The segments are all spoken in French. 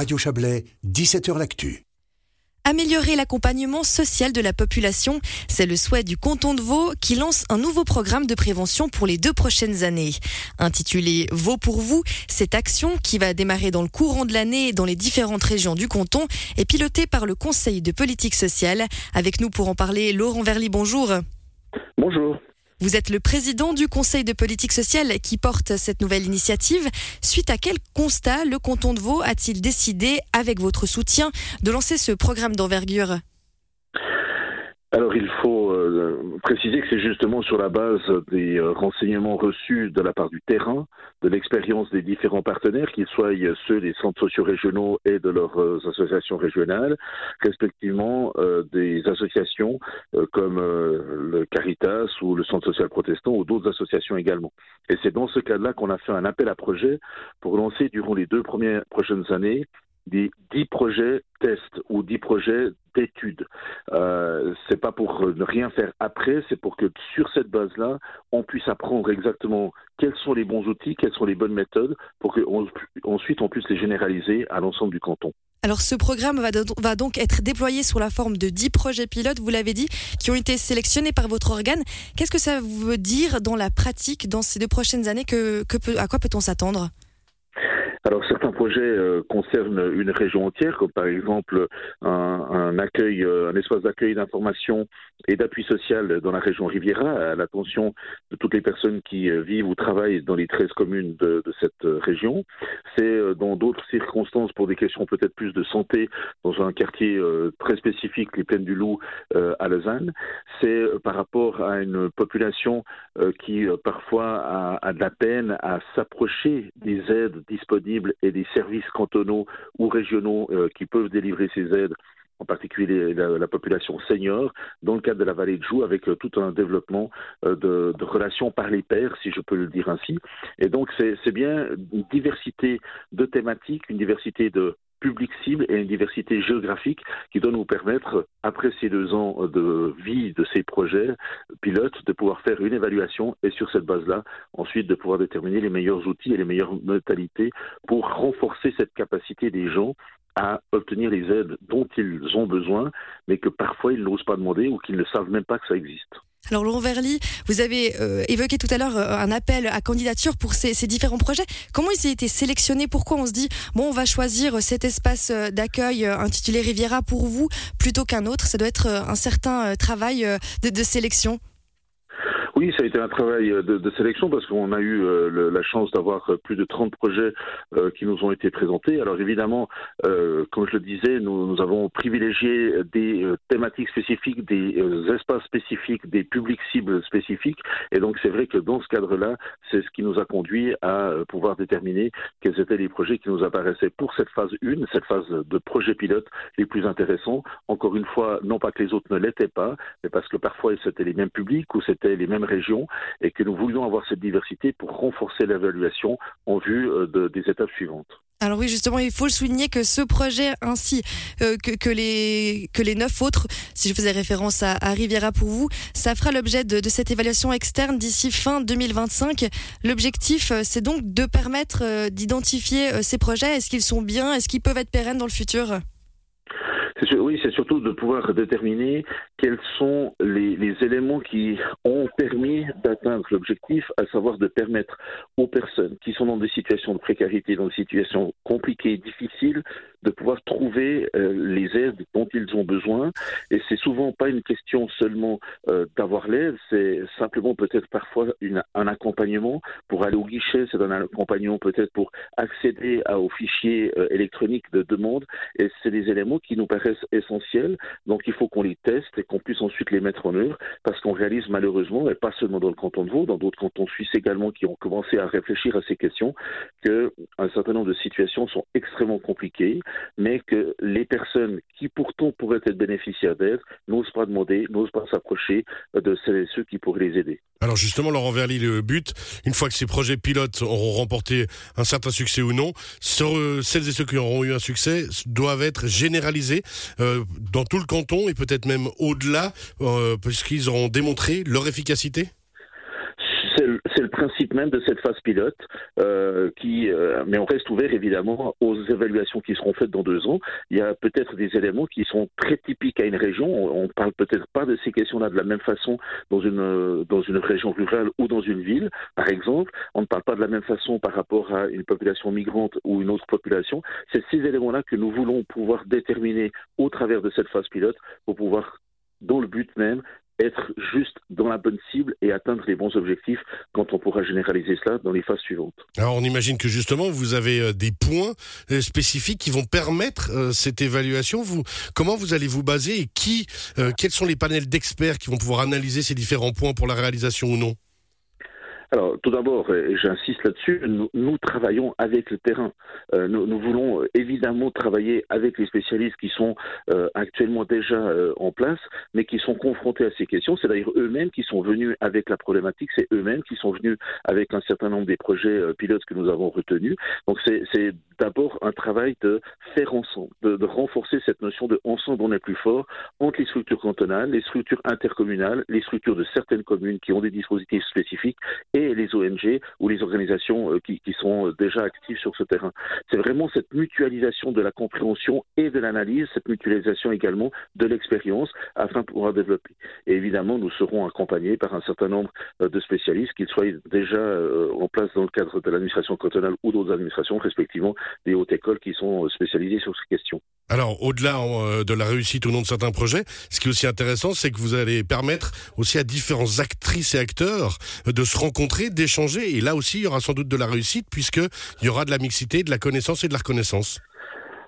Radio Chablais, 17h L'Actu. Améliorer l'accompagnement social de la population, c'est le souhait du canton de Vaud qui lance un nouveau programme de prévention pour les deux prochaines années. Intitulé Vaud pour vous, cette action qui va démarrer dans le courant de l'année dans les différentes régions du canton est pilotée par le Conseil de politique sociale. Avec nous pour en parler, Laurent Verly, bonjour. Bonjour. Vous êtes le président du Conseil de politique sociale qui porte cette nouvelle initiative. Suite à quel constat le canton de Vaud a-t-il décidé, avec votre soutien, de lancer ce programme d'envergure? Alors il faut euh, préciser que c'est justement sur la base des euh, renseignements reçus de la part du terrain, de l'expérience des différents partenaires, qu'ils soient ceux des centres sociaux régionaux et de leurs euh, associations régionales, respectivement des associations comme le Caritas ou le Centre social protestant ou d'autres associations également. Et c'est dans ce cadre-là qu'on a fait un appel à projet pour lancer durant les deux premières prochaines années des dix projets tests ou dix projets d'études. Euh, c'est pas pour ne rien faire après, c'est pour que sur cette base-là, on puisse apprendre exactement quels sont les bons outils, quelles sont les bonnes méthodes, pour qu'ensuite on puisse les généraliser à l'ensemble du canton. Alors ce programme va, donc être déployé sous la forme de 10 projets pilotes, vous l'avez dit, qui ont été sélectionnés par votre organe. Qu'est-ce que ça veut dire dans la pratique dans ces deux prochaines années? Que, que À quoi peut-on s'attendre? Alors certains projets euh, concernent une région entière, comme par exemple un, un accueil, euh, un espace d'accueil d'information et d'appui social dans la région Riviera, à l'attention de toutes les personnes qui euh, vivent ou travaillent dans les 13 communes de, de cette région. C'est dans d'autres circonstances, pour des questions peut-être plus de santé, dans un quartier très spécifique, les Plaines du Loup à Lausanne. C'est par rapport à une population qui parfois a, a de la peine à s'approcher des aides disponibles et des services cantonaux ou régionaux euh, qui peuvent délivrer ces aides en particulier la, population senior, dans le cadre de la vallée de Joux, avec euh, tout un développement euh, de, relations par les pairs, si je peux le dire ainsi. Et donc, c'est bien une diversité de thématiques, une diversité de public cible et une diversité géographique qui doit nous permettre, après ces deux ans de vie de ces projets pilotes, de pouvoir faire une évaluation et sur cette base-là, ensuite de pouvoir déterminer les meilleurs outils et les meilleures modalités pour renforcer cette capacité des gens à obtenir les aides dont ils ont besoin, mais que parfois ils n'osent pas demander ou qu'ils ne savent même pas que ça existe. Alors Laurent Verly, vous avez euh, évoqué tout à l'heure euh, un appel à candidature pour ces, différents projets. Comment ils ont été sélectionnés? Pourquoi on se dit bon on va choisir cet espace euh, d'accueil intitulé Riviera pour vous plutôt qu'un autre? Ça doit être un certain travail de sélection. Oui, ça a été un travail euh, de, sélection parce qu'on a eu euh, la chance d'avoir euh, plus de 30 projets qui nous ont été présentés. Alors évidemment, comme je le disais, nous, nous avons privilégié des thématiques spécifiques, des espaces spécifiques, des publics cibles spécifiques. Et donc c'est vrai que dans ce cadre-là, c'est ce qui nous a conduit à pouvoir déterminer quels étaient les projets qui nous apparaissaient pour cette phase 1, cette phase de projet pilote les plus intéressants. Encore une fois, non pas que les autres ne l'étaient pas, mais parce que parfois c'était les mêmes publics ou c'était les mêmes région et que nous voulions avoir cette diversité pour renforcer l'évaluation en vue euh, de, des étapes suivantes. Alors oui, justement, il faut souligner que ce projet ainsi euh, que, que, les, que les neuf autres, si je faisais référence à, à Riviera pour vous, ça fera l'objet de, de, cette évaluation externe d'ici fin 2025. L'objectif, euh, c'est donc de permettre d'identifier ces projets. Est-ce qu'ils sont bien? Est-ce qu'ils peuvent être pérennes dans le futur? Oui, c'est surtout de pouvoir déterminer quels sont les, éléments qui ont permis d'atteindre l'objectif, à savoir de permettre aux personnes qui sont dans des situations de précarité, dans des situations compliquées, difficiles, de pouvoir trouver euh, les aides dont ils ont besoin. Et c'est souvent pas une question seulement euh, d'avoir l'aide, c'est simplement peut-être parfois un accompagnement pour aller au guichet, c'est un accompagnement peut-être pour accéder à, aux fichiers euh, électroniques de demande. Et c'est des éléments qui nous paraissent essentiels. Donc il faut qu'on les teste et qu'on puisse ensuite les mettre en œuvre parce qu'on réalise malheureusement, et pas seulement dans le canton de Vaud, dans d'autres cantons suisses également qui ont commencé à réfléchir à ces questions, qu'un certain nombre de situations sont extrêmement compliquées mais que les personnes qui pourtant pourraient être bénéficiaires d'aide n'osent pas demander, n'osent pas s'approcher de celles et ceux qui pourraient les aider. Alors justement, Laurent Verly, le but, une fois que ces projets pilotes auront remporté un certain succès ou non, celles et ceux qui auront eu un succès doivent être généralisés euh, dans tout le canton et peut-être même au-delà, euh, puisqu'ils auront démontré leur efficacité? C'est le, principe même de cette phase pilote, euh, qui, euh, mais on reste ouvert évidemment aux évaluations qui seront faites dans deux ans. Il y a peut-être des éléments qui sont très typiques à une région. On, ne parle peut-être pas de ces questions-là de la même façon dans une dans une région rurale ou dans une ville, par exemple. On ne parle pas de la même façon par rapport à une population migrante ou une autre population. C'est ces éléments-là que nous voulons pouvoir déterminer au travers de cette phase pilote pour pouvoir dans le but même être juste dans la bonne cible et atteindre les bons objectifs quand on pourra généraliser cela dans les phases suivantes. Alors on imagine que justement vous avez euh, des points euh, spécifiques qui vont permettre euh, cette évaluation. Vous, comment vous allez vous baser et qui, quels sont les panels d'experts qui vont pouvoir analyser ces différents points pour la réalisation ou non? Alors, tout d'abord, et j'insiste là-dessus, nous, travaillons avec le terrain. Euh, nous, voulons évidemment travailler avec les spécialistes qui sont euh, actuellement déjà euh, en place, mais qui sont confrontés à ces questions. C'est d'ailleurs eux-mêmes qui sont venus avec la problématique, c'est eux-mêmes qui sont venus avec un certain nombre des projets pilotes que nous avons retenus. Donc, c'est d'abord un travail de faire ensemble, de, renforcer cette notion de ensemble on est plus fort entre les structures cantonales, les structures intercommunales, les structures de certaines communes qui ont des dispositifs spécifiques les ONG ou les organisations euh, qui, sont déjà actives sur ce terrain. C'est vraiment cette mutualisation de la compréhension et de l'analyse, cette mutualisation également de l'expérience afin de pouvoir développer. Et évidemment, nous serons accompagnés par un certain nombre euh, de spécialistes, qu'ils soient déjà euh, en place dans le cadre de l'administration cantonale ou d'autres administrations, respectivement des hautes écoles qui sont spécialisées sur ces questions. Alors, au-delà de la réussite au nom de certains projets, ce qui est aussi intéressant, c'est que vous allez permettre aussi à différentes actrices et acteurs de se rencontrer, d'échanger. Et là aussi, il y aura sans doute de la réussite, puisqu'il y aura de la mixité, de la connaissance et de la reconnaissance.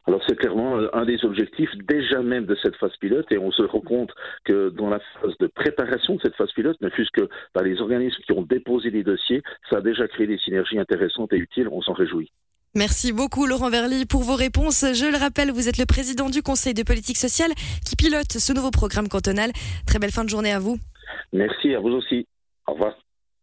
Alors c'est clairement un des objectifs déjà même de cette phase pilote et on se rend compte que dans la phase de préparation de cette phase pilote, ne fût-ce que par les organismes qui ont déposé les dossiers, ça a déjà créé des synergies intéressantes et utiles, on s'en réjouit. Merci beaucoup Laurent Verly pour vos réponses. Je le rappelle, vous êtes le président du Conseil de politique sociale qui pilote ce nouveau programme cantonal. Très belle fin de journée à vous. Merci à vous aussi. Au revoir.